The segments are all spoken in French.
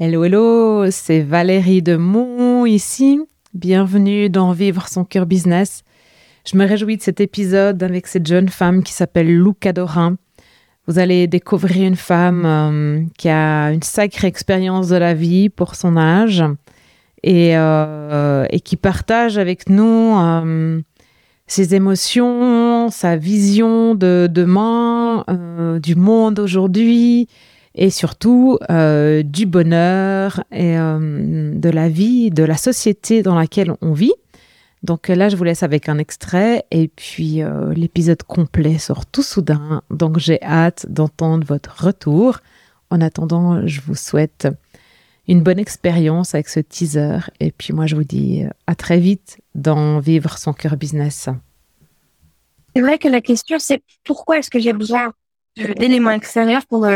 Hello, hello, c'est Valérie de Mont ici. Bienvenue dans Vivre son cœur business. Je me réjouis de cet épisode avec cette jeune femme qui s'appelle Luca Dorin. Vous allez découvrir une femme euh, qui a une sacrée expérience de la vie pour son âge et, euh, qui partage avec nous euh, ses émotions, sa vision de demain, du monde aujourd'hui, et surtout euh, du bonheur et euh, de la vie, de la société dans laquelle on vit. Donc là, je vous laisse avec un extrait et puis euh, l'épisode complet sort tout soudain. Donc j'ai hâte d'entendre votre retour. En attendant, je vous souhaite une bonne expérience avec ce teaser et puis moi je vous dis à très vite dans Vivre son cœur business. C'est vrai que la question c'est pourquoi est-ce que j'ai besoin d'éléments extérieurs pour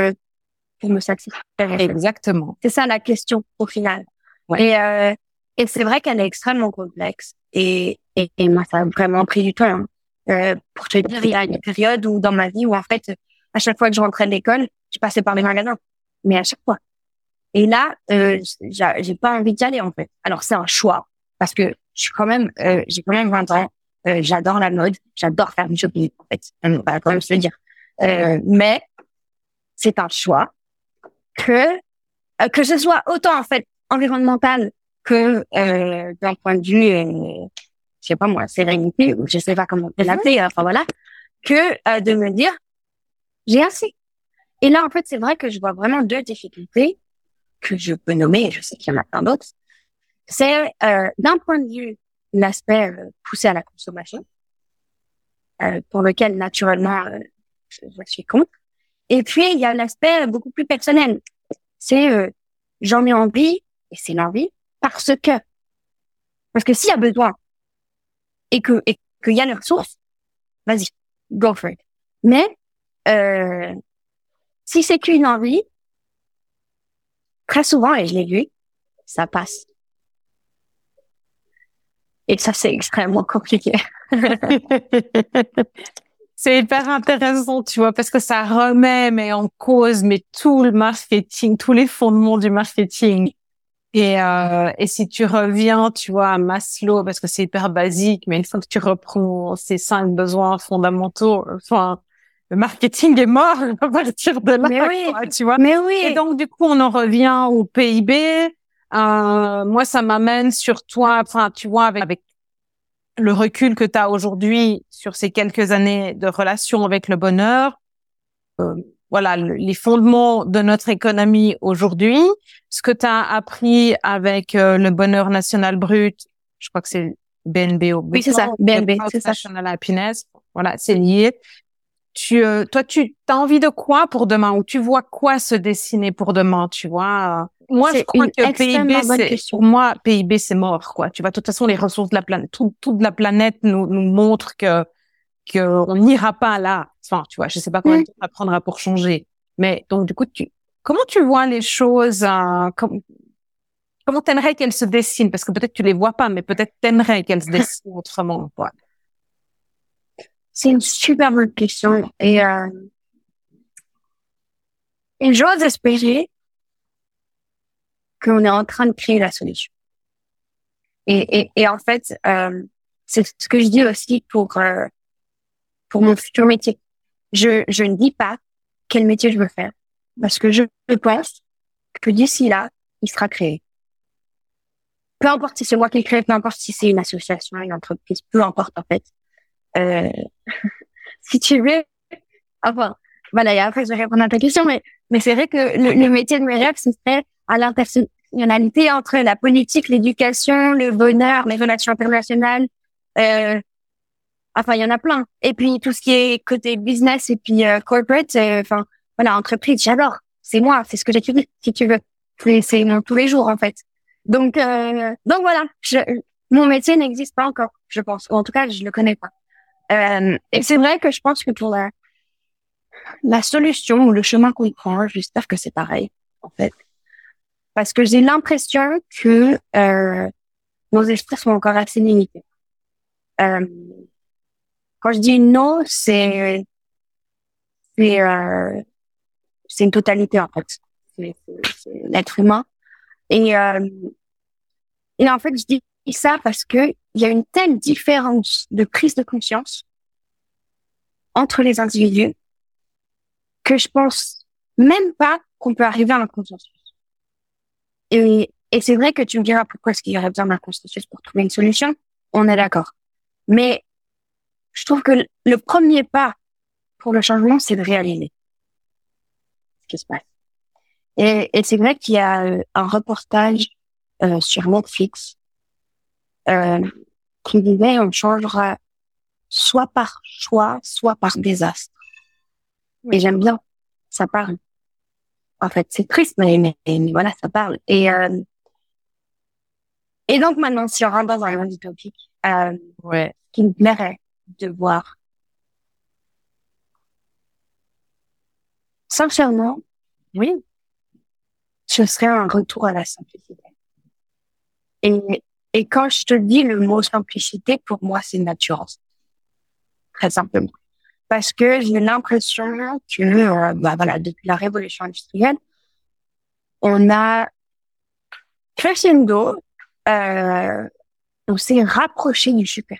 pour me satisfaire. Exactement. C'est ça la question au final. Et, euh, et c'est vrai qu'elle est extrêmement complexe. Et, et, et, moi, ça a vraiment pris du temps. Hein. Euh, pour te dire, il y a une période où dans ma vie où en fait, à chaque fois que je rentrais de l'école, je passais par les magasins. Mais à chaque fois. Et là, euh, j'ai pas envie d'y aller en fait. Alors c'est un choix parce que je suis quand même, euh, j'ai quand même 20 ans. Euh, j'adore la mode, j'adore faire du shopping en fait. On va quand même se le dire. Euh, mais c'est un choix que euh, que ce soit autant en fait environnemental que euh, d'un point de vue euh, je sais pas moi sérénité ou je sais pas comment mhm. l'appeler enfin voilà que euh, de me dire j'ai assez. Et là en fait c'est vrai que je vois vraiment deux difficultés que je peux nommer je sais qu'il y en a plein d'autres. C'est euh, d'un point de vue l'aspect poussé à la consommation pour lequel naturellement je, je suis contre et puis, il y a l'aspect beaucoup plus personnel. C'est euh, j'en ai envie, et c'est l'envie, parce que. Parce que s'il y a besoin, et que et qu'il y a les ressources, vas-y, go for it. Mais euh, si c'est qu'une envie, très souvent, et je l'ai vu, ça passe. Et ça, c'est extrêmement compliqué. C'est hyper intéressant, tu vois, parce que ça remet mais en cause mais tout le marketing, tous les fondements du marketing. Et, euh, et si tu reviens, tu vois, à Maslow, parce que c'est hyper basique, mais une fois que tu reprends ces cinq besoins fondamentaux, enfin, le marketing est mort à partir de là, mais oui. tu vois. Mais oui. Et donc, du coup, on en revient au PIB. Euh, moi, ça m'amène sur toi, enfin, tu vois, avec, avec le recul que tu as aujourd'hui sur ces quelques années de relation avec le bonheur, euh, voilà, les fondements de notre économie aujourd'hui, ce que tu as appris avec euh, le bonheur national brut, je crois que c'est BNB au Oui, c'est ça, BNB, c'est ça. National Happiness. Voilà, c'est lié. Tu, euh, toi, tu as envie de quoi pour demain ou tu vois quoi se dessiner pour demain, tu vois moi, je crois que PIB, c'est, pour moi, PIB, c'est mort, quoi. Tu vois, de toute façon, les ressources de la planète, tout, toute la planète nous, nous montre que, que on n'ira pas là. Enfin, tu vois, je sais pas combien de temps ça prendra pour changer. Mais, donc, du coup, tu, comment tu vois les choses, euh, comme, comment t'aimerais qu'elles se dessinent? Parce que peut-être tu les vois pas, mais peut-être t'aimerais qu'elles se dessinent autrement, quoi. C'est une super bonne question. Et, euh, et j'ose espérer qu'on est en train de créer la solution. Et, et, et en fait, euh, c'est ce que je dis aussi pour euh, pour mon futur métier. Je, je ne dis pas quel métier je veux faire parce que je pense que d'ici là, il sera créé. Peu importe si c'est moi qui le crée, peu importe si c'est une association, une entreprise, peu importe en fait. Euh, si tu veux, enfin, voilà, et après je vais répondre à ta question, mais mais c'est vrai que le, le métier de mes rêves, ce serait à l'intersectionnalité entre la politique, l'éducation, le bonheur, les relations internationales. Euh, enfin, il y en a plein. Et puis tout ce qui est côté business et puis euh, corporate, euh, enfin voilà, entreprise, j'adore. C'est moi, c'est ce que j'étudie, si tu veux. C'est mon tous les jours en fait. Donc euh, donc voilà, je, mon métier n'existe pas encore, je pense. En tout cas, je le connais pas. Euh, et c'est vrai que je pense que pour la la solution ou le chemin qu'on prend, j'espère que c'est pareil en fait parce que j'ai l'impression que euh, nos esprits sont encore assez limités. Euh, quand je dis non, c'est c'est euh, c'est une totalité en fait. C'est l'être humain. Et, euh, et en fait, je dis ça parce que il y a une telle différence de prise de conscience entre les individus que je pense même pas qu'on peut arriver à un consensus. Et, et c'est vrai que tu me diras pourquoi est-ce qu'il y aurait besoin d'un consensus pour trouver une solution. On est d'accord. Mais je trouve que le premier pas pour le changement, c'est de réaliser ce qui se passe. Et, et c'est vrai qu'il y a euh, un reportage euh, sur Netflix euh, qui disait on changera soit par choix, soit par désastre. Et j'aime bien, ça parle. En fait, c'est triste, mais, mais, mais, voilà, ça parle. Et euh, et donc maintenant, si on rentre dans un monde utopique, euh, ouais. qui me plairait de voir. Sincèrement, oui, ce serait un retour à la simplicité. Et, et quand je te dis le mot simplicité, pour moi, c'est naturel. Très simplement. Parce que j'ai l'impression que, euh, bah voilà, depuis la révolution industrielle, on a crescendo, euh, on s'est rapproché du super.